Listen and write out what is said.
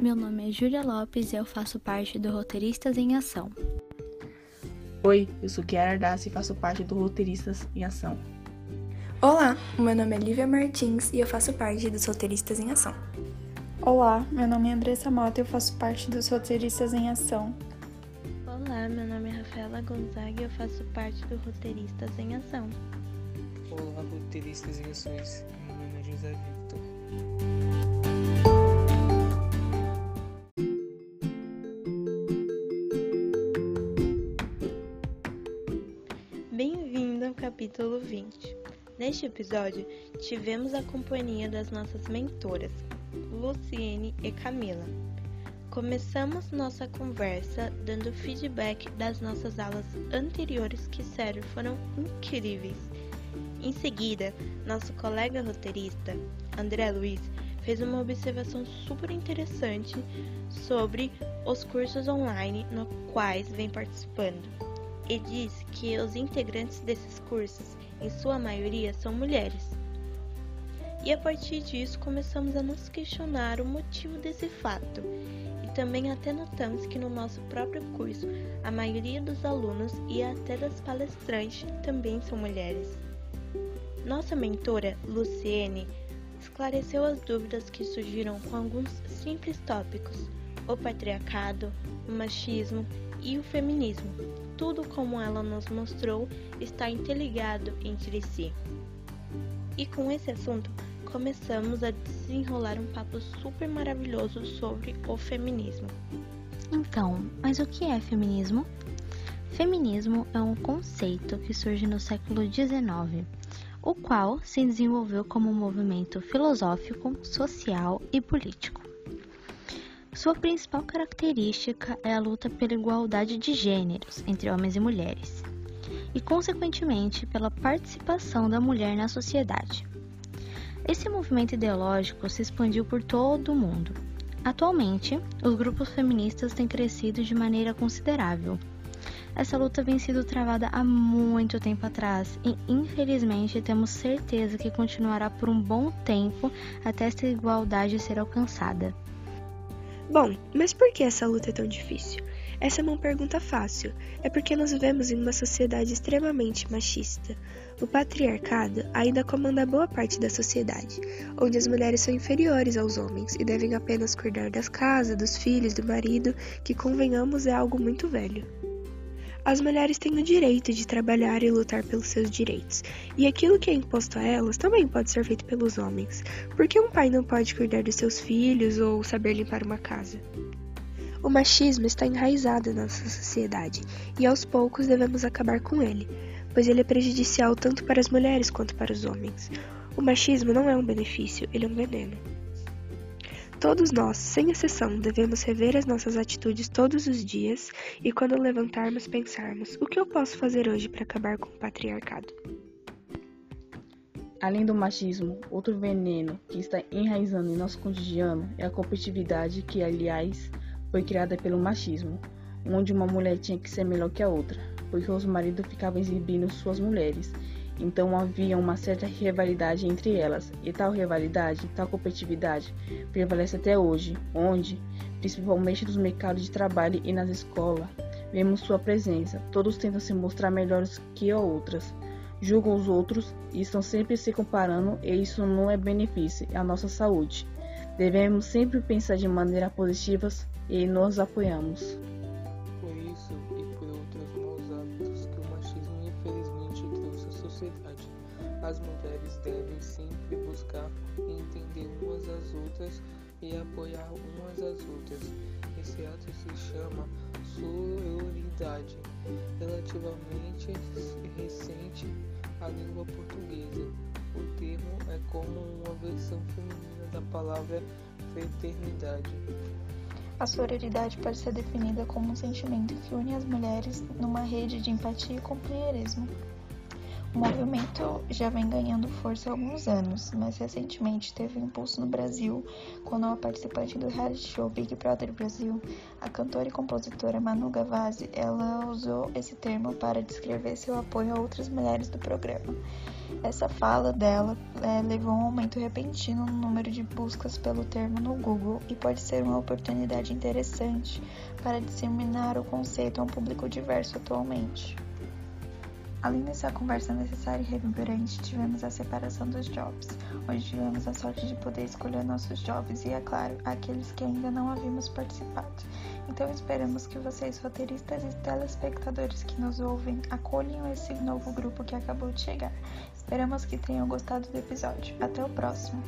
meu nome é Júlia Lopes e eu faço parte do Roteiristas em Ação. Oi, eu sou Kiara Ardassi e faço parte do Roteiristas em Ação. Olá, meu nome é Lívia Martins e eu faço parte dos Roteiristas em Ação. Olá, meu nome é Andressa Mota e eu faço parte dos Roteiristas em Ação. Olá, meu nome é Rafaela Gonzaga e eu faço parte do Roteiristas em Ação. Olá, roteiristas em ações. Meu nome é José Victor. Capítulo 20. Neste episódio, tivemos a companhia das nossas mentoras, Luciene e Camila. Começamos nossa conversa dando feedback das nossas aulas anteriores que, sério, foram incríveis. Em seguida, nosso colega roteirista, André Luiz, fez uma observação super interessante sobre os cursos online no quais vem participando e diz que os integrantes desses cursos, em sua maioria, são mulheres. E a partir disso começamos a nos questionar o motivo desse fato. E também até notamos que no nosso próprio curso, a maioria dos alunos e até das palestrantes também são mulheres. Nossa mentora, Luciene, esclareceu as dúvidas que surgiram com alguns simples tópicos: o patriarcado, o machismo e o feminismo. Tudo como ela nos mostrou está interligado entre si. E com esse assunto, começamos a desenrolar um papo super maravilhoso sobre o feminismo. Então, mas o que é feminismo? Feminismo é um conceito que surge no século XIX o qual se desenvolveu como um movimento filosófico, social e político. Sua principal característica é a luta pela igualdade de gêneros entre homens e mulheres, e, consequentemente, pela participação da mulher na sociedade. Esse movimento ideológico se expandiu por todo o mundo. Atualmente, os grupos feministas têm crescido de maneira considerável essa luta vem sido travada há muito tempo atrás e, infelizmente, temos certeza que continuará por um bom tempo até essa igualdade ser alcançada. Bom, mas por que essa luta é tão difícil? Essa é uma pergunta fácil. É porque nós vivemos em uma sociedade extremamente machista. O patriarcado ainda comanda boa parte da sociedade, onde as mulheres são inferiores aos homens e devem apenas cuidar das casas, dos filhos, do marido, que convenhamos é algo muito velho. As mulheres têm o direito de trabalhar e lutar pelos seus direitos, e aquilo que é imposto a elas também pode ser feito pelos homens. Por que um pai não pode cuidar dos seus filhos ou saber limpar uma casa? O machismo está enraizado na nossa sociedade e aos poucos devemos acabar com ele, pois ele é prejudicial tanto para as mulheres quanto para os homens. O machismo não é um benefício, ele é um veneno. Todos nós, sem exceção, devemos rever as nossas atitudes todos os dias e, quando levantarmos, pensarmos: o que eu posso fazer hoje para acabar com o patriarcado? Além do machismo, outro veneno que está enraizando em nosso cotidiano é a competitividade, que, aliás, foi criada pelo machismo, onde uma mulher tinha que ser melhor que a outra, porque os maridos ficavam exibindo suas mulheres então havia uma certa rivalidade entre elas, e tal rivalidade, tal competitividade prevalece até hoje, onde, principalmente nos mercados de trabalho e nas escolas, vemos sua presença. Todos tentam se mostrar melhores que outras, julgam os outros e estão sempre se comparando, e isso não é benefício à nossa saúde. Devemos sempre pensar de maneira positiva e nos apoiamos. As mulheres devem sempre buscar entender umas às outras e apoiar umas às outras. Esse ato se chama sororidade, relativamente recente à língua portuguesa. O termo é como uma versão feminina da palavra fraternidade. A sororidade pode ser definida como um sentimento que une as mulheres numa rede de empatia e companheirismo. O movimento já vem ganhando força há alguns anos, mas recentemente teve um impulso no Brasil quando a participante do reality show Big Brother Brasil, a cantora e compositora Manu Gavazzi, ela usou esse termo para descrever seu apoio a outras mulheres do programa. Essa fala dela é, levou a um aumento repentino no número de buscas pelo termo no Google e pode ser uma oportunidade interessante para disseminar o conceito a um público diverso atualmente. Além dessa conversa necessária e revigorante, tivemos a separação dos jobs, onde tivemos a sorte de poder escolher nossos jobs e, é claro, aqueles que ainda não havíamos participado. Então esperamos que vocês, roteiristas e telespectadores que nos ouvem, acolham esse novo grupo que acabou de chegar. Esperamos que tenham gostado do episódio. Até o próximo!